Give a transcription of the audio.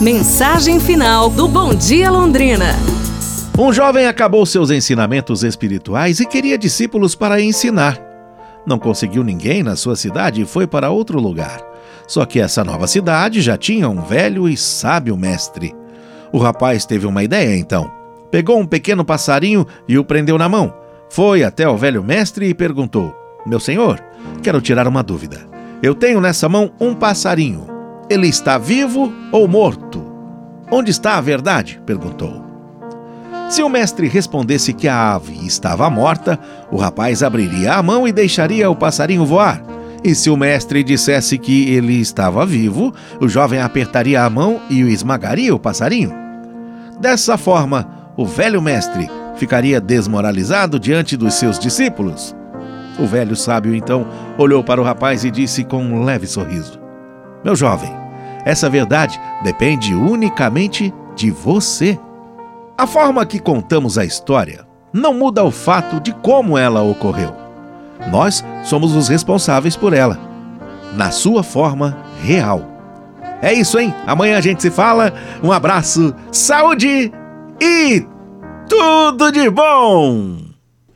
Mensagem final do Bom Dia Londrina. Um jovem acabou seus ensinamentos espirituais e queria discípulos para ensinar. Não conseguiu ninguém na sua cidade e foi para outro lugar. Só que essa nova cidade já tinha um velho e sábio mestre. O rapaz teve uma ideia então. Pegou um pequeno passarinho e o prendeu na mão. Foi até o velho mestre e perguntou: Meu senhor, quero tirar uma dúvida. Eu tenho nessa mão um passarinho. Ele está vivo ou morto? Onde está a verdade? perguntou. Se o mestre respondesse que a ave estava morta, o rapaz abriria a mão e deixaria o passarinho voar. E se o mestre dissesse que ele estava vivo, o jovem apertaria a mão e esmagaria o passarinho. Dessa forma, o velho mestre ficaria desmoralizado diante dos seus discípulos. O velho sábio então olhou para o rapaz e disse com um leve sorriso: Meu jovem, essa verdade depende unicamente de você. A forma que contamos a história não muda o fato de como ela ocorreu. Nós somos os responsáveis por ela, na sua forma real. É isso, hein? Amanhã a gente se fala. Um abraço, saúde e tudo de bom!